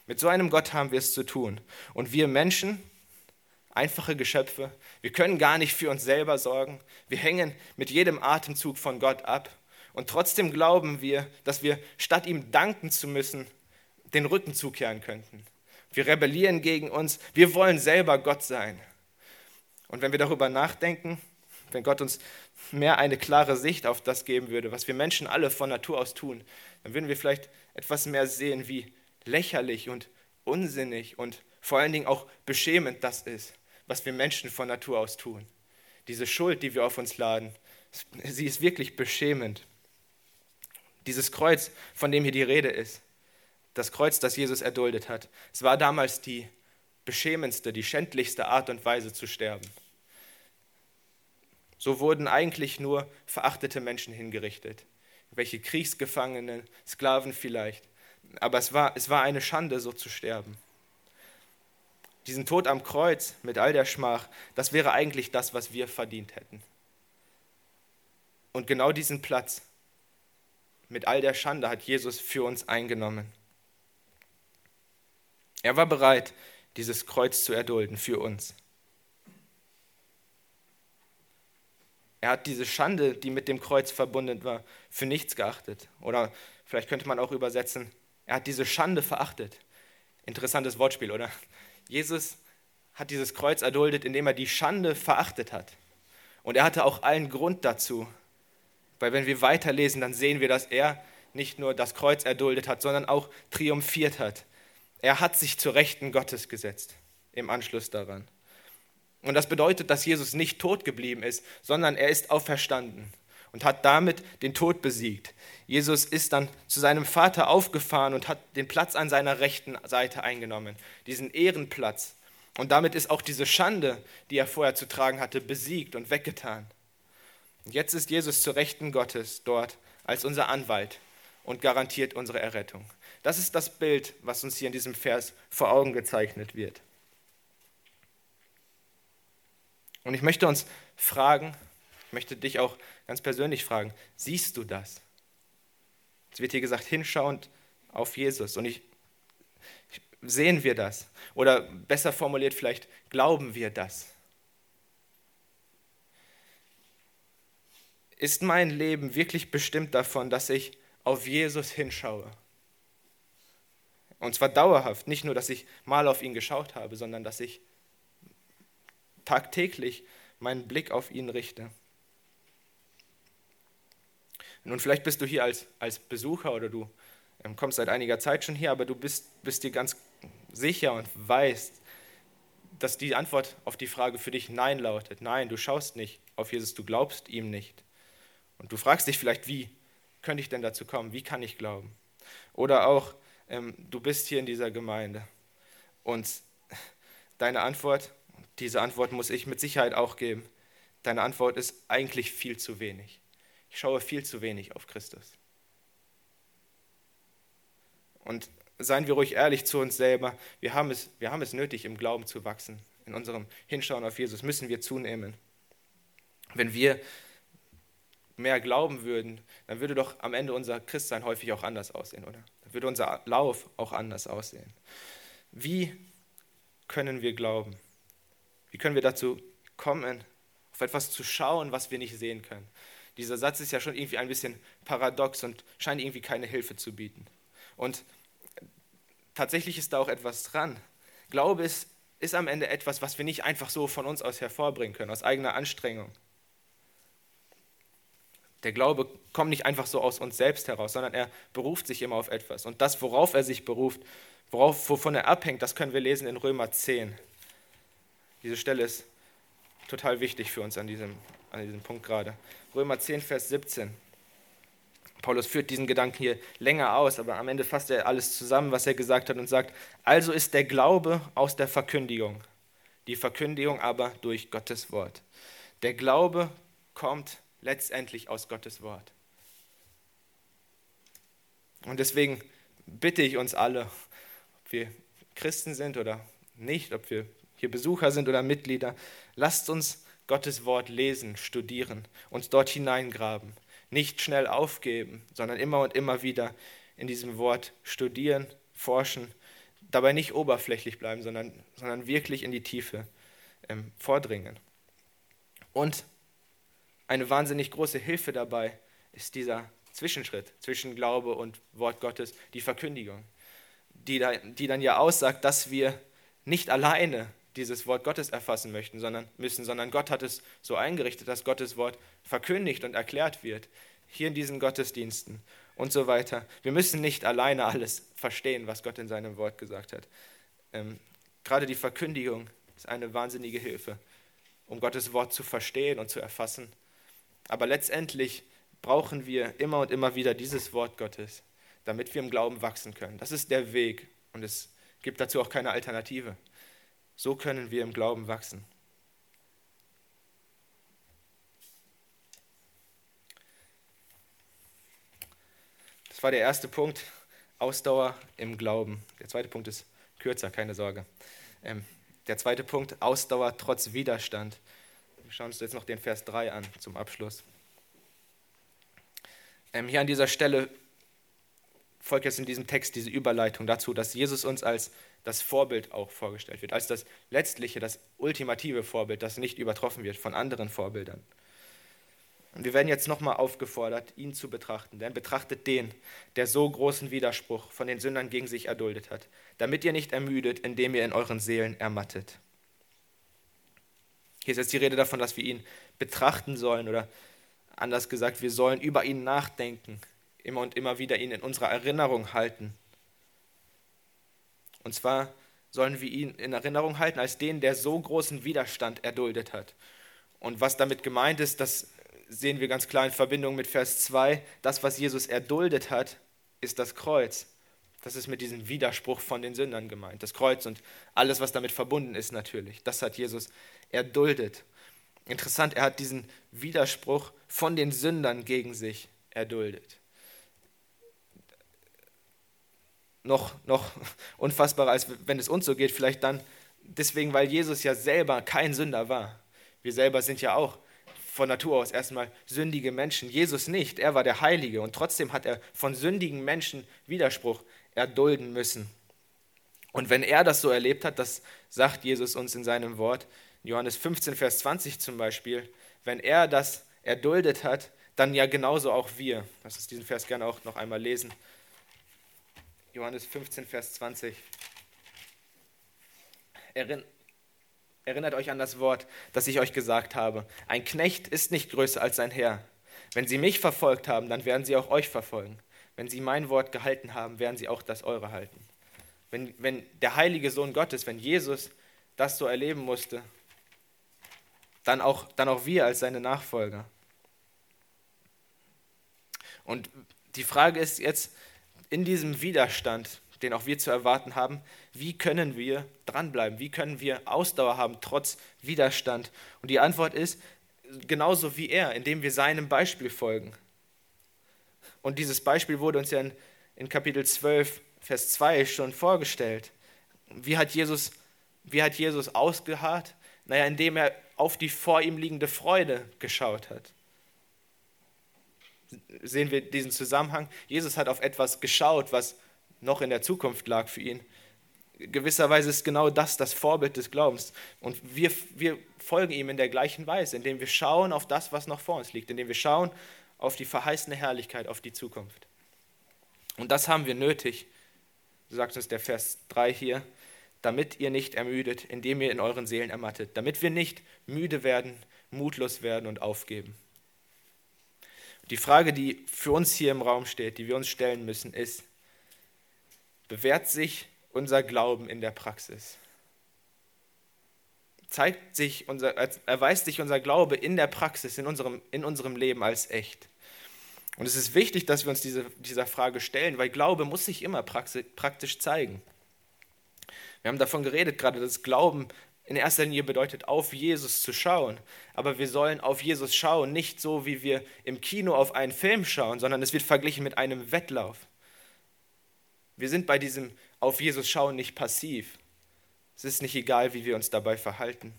Mit so einem Gott haben wir es zu tun. Und wir Menschen, einfache Geschöpfe, wir können gar nicht für uns selber sorgen. Wir hängen mit jedem Atemzug von Gott ab. Und trotzdem glauben wir, dass wir, statt ihm danken zu müssen, den Rücken zukehren könnten. Wir rebellieren gegen uns. Wir wollen selber Gott sein. Und wenn wir darüber nachdenken, wenn Gott uns mehr eine klare Sicht auf das geben würde, was wir Menschen alle von Natur aus tun, dann würden wir vielleicht etwas mehr sehen, wie lächerlich und unsinnig und vor allen Dingen auch beschämend das ist, was wir Menschen von Natur aus tun. Diese Schuld, die wir auf uns laden, sie ist wirklich beschämend. Dieses Kreuz, von dem hier die Rede ist, das Kreuz, das Jesus erduldet hat, es war damals die beschämendste, die schändlichste Art und Weise zu sterben. So wurden eigentlich nur verachtete Menschen hingerichtet. Welche Kriegsgefangenen, Sklaven vielleicht. Aber es war, es war eine Schande, so zu sterben. Diesen Tod am Kreuz mit all der Schmach, das wäre eigentlich das, was wir verdient hätten. Und genau diesen Platz mit all der Schande hat Jesus für uns eingenommen. Er war bereit, dieses Kreuz zu erdulden für uns. Er hat diese Schande, die mit dem Kreuz verbunden war, für nichts geachtet. Oder vielleicht könnte man auch übersetzen, er hat diese Schande verachtet. Interessantes Wortspiel, oder? Jesus hat dieses Kreuz erduldet, indem er die Schande verachtet hat. Und er hatte auch allen Grund dazu. Weil wenn wir weiterlesen, dann sehen wir, dass er nicht nur das Kreuz erduldet hat, sondern auch triumphiert hat. Er hat sich zur Rechten Gottes gesetzt im Anschluss daran. Und das bedeutet, dass Jesus nicht tot geblieben ist, sondern er ist auferstanden und hat damit den Tod besiegt. Jesus ist dann zu seinem Vater aufgefahren und hat den Platz an seiner rechten Seite eingenommen, diesen Ehrenplatz. Und damit ist auch diese Schande, die er vorher zu tragen hatte, besiegt und weggetan. Und jetzt ist Jesus zur Rechten Gottes dort als unser Anwalt und garantiert unsere Errettung. Das ist das Bild, was uns hier in diesem Vers vor Augen gezeichnet wird. Und ich möchte uns fragen, möchte dich auch ganz persönlich fragen, siehst du das? Es wird hier gesagt, hinschauend auf Jesus. Und ich, sehen wir das? Oder besser formuliert, vielleicht glauben wir das? Ist mein Leben wirklich bestimmt davon, dass ich auf Jesus hinschaue? Und zwar dauerhaft, nicht nur, dass ich mal auf ihn geschaut habe, sondern dass ich tagtäglich meinen Blick auf ihn richte. Nun, vielleicht bist du hier als, als Besucher oder du ähm, kommst seit einiger Zeit schon hier, aber du bist, bist dir ganz sicher und weißt, dass die Antwort auf die Frage für dich Nein lautet. Nein, du schaust nicht auf Jesus, du glaubst ihm nicht. Und du fragst dich vielleicht, wie könnte ich denn dazu kommen? Wie kann ich glauben? Oder auch, ähm, du bist hier in dieser Gemeinde und deine Antwort diese Antwort muss ich mit Sicherheit auch geben. Deine Antwort ist eigentlich viel zu wenig. Ich schaue viel zu wenig auf Christus. Und seien wir ruhig ehrlich zu uns selber, wir haben es, wir haben es nötig, im Glauben zu wachsen. In unserem Hinschauen auf Jesus müssen wir zunehmen. Wenn wir mehr glauben würden, dann würde doch am Ende unser Christsein häufig auch anders aussehen, oder? Dann würde unser Lauf auch anders aussehen. Wie können wir glauben? Wie können wir dazu kommen, auf etwas zu schauen, was wir nicht sehen können? Dieser Satz ist ja schon irgendwie ein bisschen paradox und scheint irgendwie keine Hilfe zu bieten. Und tatsächlich ist da auch etwas dran. Glaube ist, ist am Ende etwas, was wir nicht einfach so von uns aus hervorbringen können, aus eigener Anstrengung. Der Glaube kommt nicht einfach so aus uns selbst heraus, sondern er beruft sich immer auf etwas. Und das, worauf er sich beruft, worauf, wovon er abhängt, das können wir lesen in Römer 10. Diese Stelle ist total wichtig für uns an diesem, an diesem Punkt gerade. Römer 10, Vers 17. Paulus führt diesen Gedanken hier länger aus, aber am Ende fasst er alles zusammen, was er gesagt hat und sagt, also ist der Glaube aus der Verkündigung, die Verkündigung aber durch Gottes Wort. Der Glaube kommt letztendlich aus Gottes Wort. Und deswegen bitte ich uns alle, ob wir Christen sind oder nicht, ob wir hier Besucher sind oder Mitglieder, lasst uns Gottes Wort lesen, studieren, uns dort hineingraben, nicht schnell aufgeben, sondern immer und immer wieder in diesem Wort studieren, forschen, dabei nicht oberflächlich bleiben, sondern, sondern wirklich in die Tiefe ähm, vordringen. Und eine wahnsinnig große Hilfe dabei ist dieser Zwischenschritt zwischen Glaube und Wort Gottes, die Verkündigung, die, da, die dann ja aussagt, dass wir nicht alleine dieses Wort Gottes erfassen möchten, sondern müssen, sondern Gott hat es so eingerichtet, dass Gottes Wort verkündigt und erklärt wird, hier in diesen Gottesdiensten und so weiter. Wir müssen nicht alleine alles verstehen, was Gott in seinem Wort gesagt hat. Ähm, gerade die Verkündigung ist eine wahnsinnige Hilfe, um Gottes Wort zu verstehen und zu erfassen. Aber letztendlich brauchen wir immer und immer wieder dieses Wort Gottes, damit wir im Glauben wachsen können. Das ist der Weg und es gibt dazu auch keine Alternative. So können wir im Glauben wachsen. Das war der erste Punkt, Ausdauer im Glauben. Der zweite Punkt ist kürzer, keine Sorge. Ähm, der zweite Punkt, Ausdauer trotz Widerstand. Wir schauen uns jetzt noch den Vers 3 an zum Abschluss. Ähm, hier an dieser Stelle folgt jetzt in diesem Text diese Überleitung dazu, dass Jesus uns als das Vorbild auch vorgestellt wird, als das letztliche, das ultimative Vorbild, das nicht übertroffen wird von anderen Vorbildern. Und wir werden jetzt nochmal aufgefordert, ihn zu betrachten. Denn betrachtet den, der so großen Widerspruch von den Sündern gegen sich erduldet hat, damit ihr nicht ermüdet, indem ihr in euren Seelen ermattet. Hier ist jetzt die Rede davon, dass wir ihn betrachten sollen oder anders gesagt, wir sollen über ihn nachdenken, immer und immer wieder ihn in unserer Erinnerung halten. Und zwar sollen wir ihn in Erinnerung halten als den, der so großen Widerstand erduldet hat. Und was damit gemeint ist, das sehen wir ganz klar in Verbindung mit Vers 2. Das, was Jesus erduldet hat, ist das Kreuz. Das ist mit diesem Widerspruch von den Sündern gemeint. Das Kreuz und alles, was damit verbunden ist, natürlich. Das hat Jesus erduldet. Interessant, er hat diesen Widerspruch von den Sündern gegen sich erduldet. Noch, noch *laughs* unfassbarer, als wenn es uns so geht, vielleicht dann deswegen, weil Jesus ja selber kein Sünder war. Wir selber sind ja auch von Natur aus erstmal sündige Menschen. Jesus nicht, er war der Heilige und trotzdem hat er von sündigen Menschen Widerspruch erdulden müssen. Und wenn er das so erlebt hat, das sagt Jesus uns in seinem Wort, Johannes 15, Vers 20 zum Beispiel, wenn er das erduldet hat, dann ja genauso auch wir. Lass uns diesen Vers gerne auch noch einmal lesen. Johannes 15, Vers 20. Erinnert euch an das Wort, das ich euch gesagt habe. Ein Knecht ist nicht größer als sein Herr. Wenn sie mich verfolgt haben, dann werden sie auch euch verfolgen. Wenn sie mein Wort gehalten haben, werden sie auch das eure halten. Wenn, wenn der heilige Sohn Gottes, wenn Jesus das so erleben musste, dann auch, dann auch wir als seine Nachfolger. Und die Frage ist jetzt, in diesem Widerstand, den auch wir zu erwarten haben, wie können wir dranbleiben? Wie können wir Ausdauer haben trotz Widerstand? Und die Antwort ist, genauso wie er, indem wir seinem Beispiel folgen. Und dieses Beispiel wurde uns ja in, in Kapitel 12, Vers 2 schon vorgestellt. Wie hat Jesus, wie hat Jesus ausgeharrt? Naja, indem er auf die vor ihm liegende Freude geschaut hat. Sehen wir diesen Zusammenhang? Jesus hat auf etwas geschaut, was noch in der Zukunft lag für ihn. Gewisserweise ist genau das das Vorbild des Glaubens. Und wir, wir folgen ihm in der gleichen Weise, indem wir schauen auf das, was noch vor uns liegt, indem wir schauen auf die verheißene Herrlichkeit, auf die Zukunft. Und das haben wir nötig, sagt uns der Vers 3 hier, damit ihr nicht ermüdet, indem ihr in euren Seelen ermattet, damit wir nicht müde werden, mutlos werden und aufgeben. Die Frage, die für uns hier im Raum steht, die wir uns stellen müssen, ist, bewährt sich unser Glauben in der Praxis? Zeigt sich unser, erweist sich unser Glaube in der Praxis, in unserem, in unserem Leben als echt? Und es ist wichtig, dass wir uns diese, dieser Frage stellen, weil Glaube muss sich immer praktisch zeigen. Wir haben davon geredet gerade, dass Glauben in erster Linie bedeutet, auf Jesus zu schauen. Aber wir sollen auf Jesus schauen, nicht so, wie wir im Kino auf einen Film schauen, sondern es wird verglichen mit einem Wettlauf. Wir sind bei diesem auf Jesus schauen nicht passiv. Es ist nicht egal, wie wir uns dabei verhalten.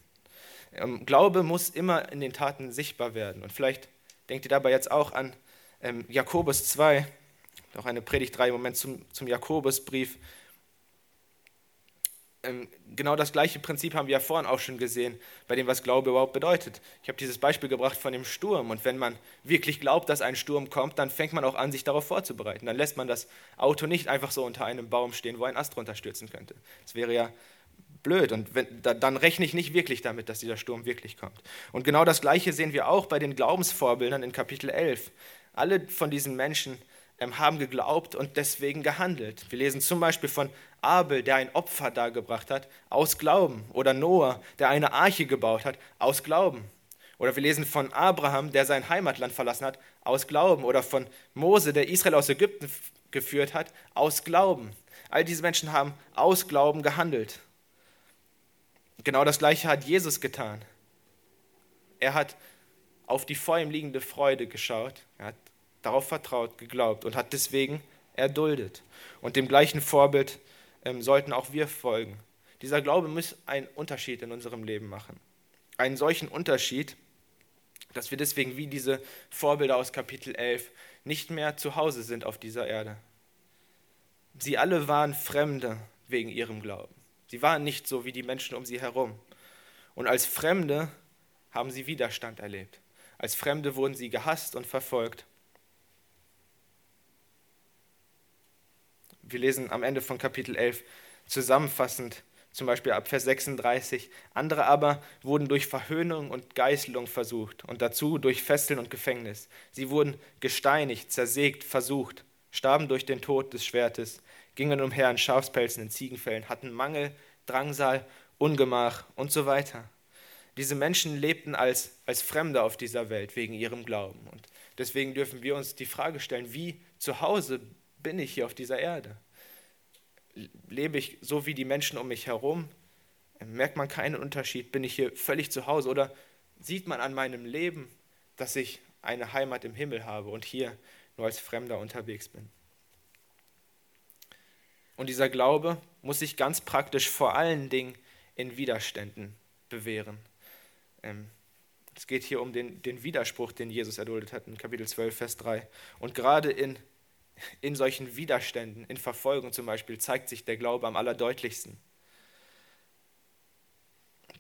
Ähm, Glaube muss immer in den Taten sichtbar werden. Und vielleicht denkt ihr dabei jetzt auch an ähm, Jakobus 2, noch eine Predigt 3 im Moment zum, zum Jakobusbrief, genau das gleiche Prinzip haben wir ja vorhin auch schon gesehen, bei dem, was Glaube überhaupt bedeutet. Ich habe dieses Beispiel gebracht von dem Sturm. Und wenn man wirklich glaubt, dass ein Sturm kommt, dann fängt man auch an, sich darauf vorzubereiten. Dann lässt man das Auto nicht einfach so unter einem Baum stehen, wo ein Ast runterstürzen könnte. Das wäre ja blöd. Und wenn, dann rechne ich nicht wirklich damit, dass dieser Sturm wirklich kommt. Und genau das Gleiche sehen wir auch bei den Glaubensvorbildern in Kapitel 11. Alle von diesen Menschen ähm, haben geglaubt und deswegen gehandelt. Wir lesen zum Beispiel von Abel, der ein Opfer dargebracht hat, aus Glauben. Oder Noah, der eine Arche gebaut hat, aus Glauben. Oder wir lesen von Abraham, der sein Heimatland verlassen hat, aus Glauben. Oder von Mose, der Israel aus Ägypten geführt hat, aus Glauben. All diese Menschen haben aus Glauben gehandelt. Genau das Gleiche hat Jesus getan. Er hat auf die vor ihm liegende Freude geschaut. Er hat darauf vertraut, geglaubt und hat deswegen erduldet. Und dem gleichen Vorbild ähm, sollten auch wir folgen. Dieser Glaube muss einen Unterschied in unserem Leben machen. Einen solchen Unterschied, dass wir deswegen wie diese Vorbilder aus Kapitel 11 nicht mehr zu Hause sind auf dieser Erde. Sie alle waren Fremde wegen ihrem Glauben. Sie waren nicht so wie die Menschen um sie herum. Und als Fremde haben sie Widerstand erlebt. Als Fremde wurden sie gehasst und verfolgt. Wir lesen am Ende von Kapitel 11 zusammenfassend, zum Beispiel ab Vers 36. Andere aber wurden durch Verhöhnung und Geißelung versucht und dazu durch Fesseln und Gefängnis. Sie wurden gesteinigt, zersägt, versucht, starben durch den Tod des Schwertes, gingen umher in Schafspelzen, in Ziegenfällen, hatten Mangel, Drangsal, Ungemach und so weiter. Diese Menschen lebten als, als Fremde auf dieser Welt wegen ihrem Glauben. Und deswegen dürfen wir uns die Frage stellen, wie zu Hause bin ich hier auf dieser Erde? Lebe ich so wie die Menschen um mich herum? Merkt man keinen Unterschied? Bin ich hier völlig zu Hause? Oder sieht man an meinem Leben, dass ich eine Heimat im Himmel habe und hier nur als Fremder unterwegs bin? Und dieser Glaube muss sich ganz praktisch vor allen Dingen in Widerständen bewähren. Ähm, es geht hier um den, den Widerspruch, den Jesus erduldet hat in Kapitel 12, Vers 3. Und gerade in, in solchen Widerständen, in Verfolgung zum Beispiel, zeigt sich der Glaube am allerdeutlichsten.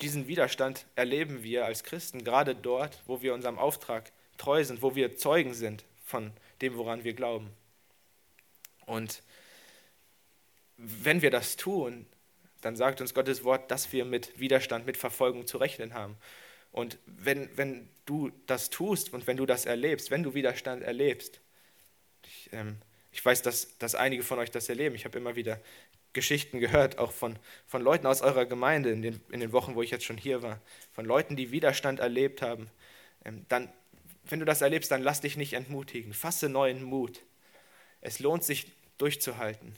Diesen Widerstand erleben wir als Christen gerade dort, wo wir unserem Auftrag treu sind, wo wir Zeugen sind von dem, woran wir glauben. Und wenn wir das tun, dann sagt uns Gottes Wort, dass wir mit Widerstand, mit Verfolgung zu rechnen haben. Und wenn, wenn du das tust und wenn du das erlebst, wenn du Widerstand erlebst, ich, ähm, ich weiß, dass, dass einige von euch das erleben. Ich habe immer wieder Geschichten gehört, auch von, von Leuten aus eurer Gemeinde in den, in den Wochen, wo ich jetzt schon hier war, von Leuten, die Widerstand erlebt haben. Ähm, dann, wenn du das erlebst, dann lass dich nicht entmutigen. Fasse neuen Mut. Es lohnt sich durchzuhalten.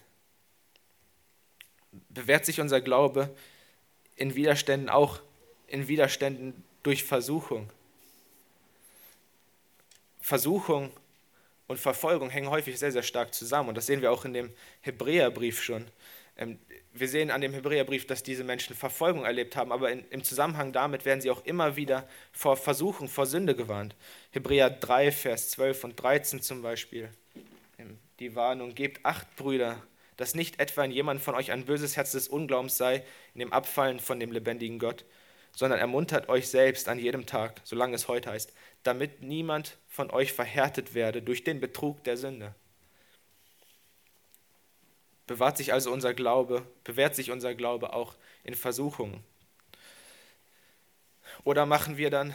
Bewährt sich unser Glaube in Widerständen auch in Widerständen durch Versuchung. Versuchung und Verfolgung hängen häufig sehr, sehr stark zusammen. Und das sehen wir auch in dem Hebräerbrief schon. Ähm, wir sehen an dem Hebräerbrief, dass diese Menschen Verfolgung erlebt haben, aber in, im Zusammenhang damit werden sie auch immer wieder vor Versuchung, vor Sünde gewarnt. Hebräer 3, Vers 12 und 13 zum Beispiel. Ähm, die Warnung, gebt acht, Brüder, dass nicht etwa in jemand von euch ein böses Herz des Unglaubens sei, in dem Abfallen von dem lebendigen Gott, sondern ermuntert euch selbst an jedem Tag, solange es heute heißt, damit niemand von euch verhärtet werde durch den Betrug der Sünde. Bewahrt sich also unser Glaube, bewährt sich unser Glaube auch in Versuchungen. Oder machen wir dann,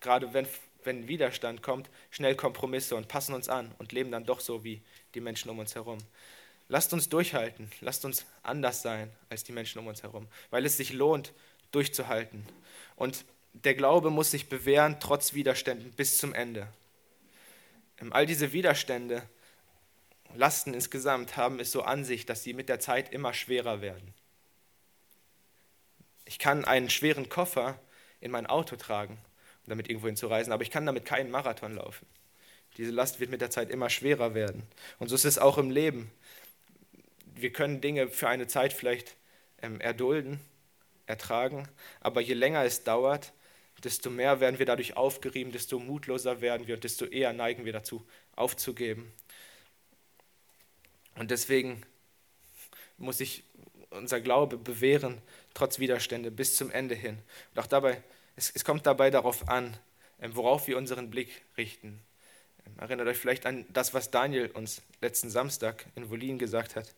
gerade wenn, wenn Widerstand kommt, schnell Kompromisse und passen uns an und leben dann doch so wie die Menschen um uns herum. Lasst uns durchhalten, lasst uns anders sein als die Menschen um uns herum, weil es sich lohnt, durchzuhalten. Und der Glaube muss sich bewähren, trotz Widerständen, bis zum Ende. Ähm, all diese Widerstände, Lasten insgesamt, haben es so an sich, dass sie mit der Zeit immer schwerer werden. Ich kann einen schweren Koffer in mein Auto tragen, um damit irgendwo hinzureisen, aber ich kann damit keinen Marathon laufen. Diese Last wird mit der Zeit immer schwerer werden. Und so ist es auch im Leben. Wir können Dinge für eine Zeit vielleicht ähm, erdulden, ertragen. Aber je länger es dauert, desto mehr werden wir dadurch aufgerieben, desto mutloser werden wir und desto eher neigen wir dazu, aufzugeben. Und deswegen muss sich unser Glaube bewähren, trotz Widerstände, bis zum Ende hin. Und auch dabei, es, es kommt dabei darauf an, ähm, worauf wir unseren Blick richten. Ähm, erinnert euch vielleicht an das, was Daniel uns letzten Samstag in Wolin gesagt hat.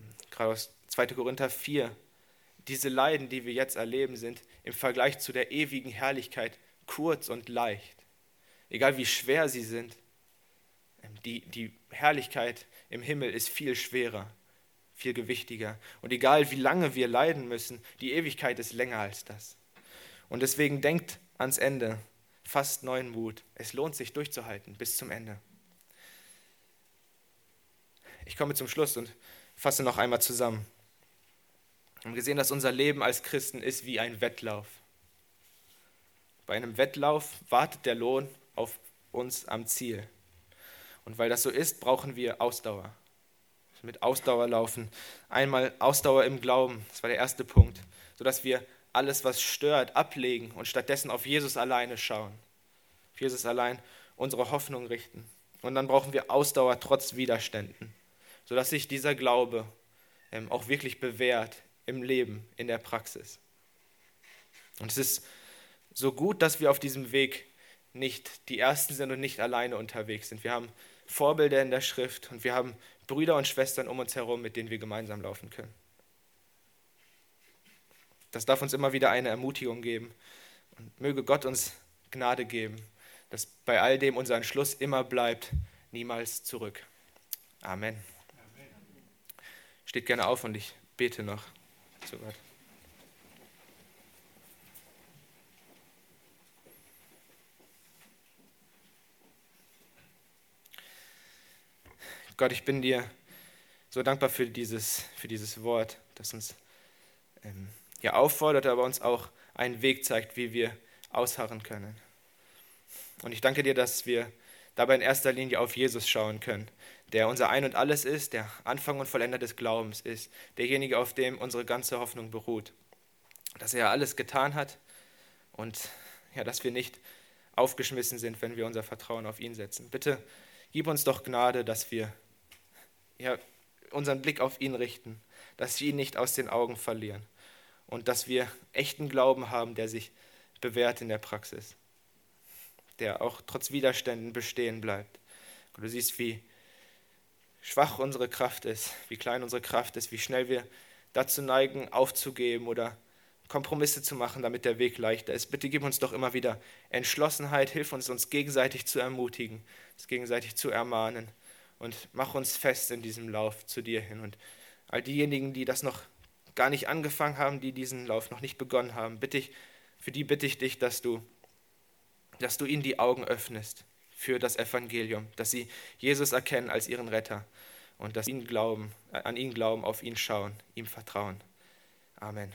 Ähm, gerade aus 2. Korinther 4, diese Leiden, die wir jetzt erleben, sind im Vergleich zu der ewigen Herrlichkeit kurz und leicht. Egal wie schwer sie sind, ähm, die, die Herrlichkeit im Himmel ist viel schwerer, viel gewichtiger. Und egal wie lange wir leiden müssen, die Ewigkeit ist länger als das. Und deswegen denkt ans Ende, fasst neuen Mut. Es lohnt sich durchzuhalten bis zum Ende. Ich komme zum Schluss und fasse noch einmal zusammen. Wir haben gesehen, dass unser Leben als Christen ist wie ein Wettlauf. Bei einem Wettlauf wartet der Lohn auf uns am Ziel. Und weil das so ist, brauchen wir Ausdauer. Mit Ausdauer laufen. Einmal Ausdauer im Glauben, das war der erste Punkt, sodass wir alles, was stört, ablegen und stattdessen auf Jesus alleine schauen. Auf Jesus allein unsere Hoffnung richten. Und dann brauchen wir Ausdauer trotz Widerständen, sodass sich dieser Glaube ähm, auch wirklich bewährt im Leben, in der Praxis. Und es ist so gut, dass wir auf diesem Weg nicht die Ersten sind und nicht alleine unterwegs sind. Wir haben Vorbilder in der Schrift und wir haben Brüder und Schwestern um uns herum, mit denen wir gemeinsam laufen können. Das darf uns immer wieder eine Ermutigung geben. Und möge Gott uns Gnade geben, dass bei all dem unser Entschluss immer bleibt, niemals zurück. Amen. Amen. Steht gerne auf und ich bete noch zu Gott. Gott, ich bin dir so dankbar für dieses, für dieses Wort, das uns ähm, ja auffordert, aber uns auch einen Weg zeigt, wie wir ausharren können. Und ich danke dir, dass wir dabei in erster Linie auf Jesus schauen können, der unser Ein und alles ist, der Anfang und Vollender des Glaubens ist, derjenige, auf dem unsere ganze Hoffnung beruht. Dass er alles getan hat und ja, dass wir nicht aufgeschmissen sind, wenn wir unser Vertrauen auf ihn setzen. Bitte gib uns doch Gnade, dass wir ja, unseren Blick auf ihn richten, dass wir ihn nicht aus den Augen verlieren und dass wir echten Glauben haben, der sich bewährt in der Praxis, der auch trotz Widerständen bestehen bleibt. Und du siehst, wie schwach unsere Kraft ist, wie klein unsere Kraft ist, wie schnell wir dazu neigen, aufzugeben oder Kompromisse zu machen, damit der Weg leichter ist. Bitte gib uns doch immer wieder Entschlossenheit, hilf uns, uns gegenseitig zu ermutigen, uns gegenseitig zu ermahnen und mach uns fest in diesem Lauf zu dir hin. Und all diejenigen, die das noch gar nicht angefangen haben, die diesen Lauf noch nicht begonnen haben, bitte ich, für die bitte ich dich, dass du, dass du ihnen die Augen öffnest für das Evangelium, dass sie Jesus erkennen als ihren Retter und dass sie ihn glauben, an ihn glauben, auf ihn schauen, ihm vertrauen. Amen.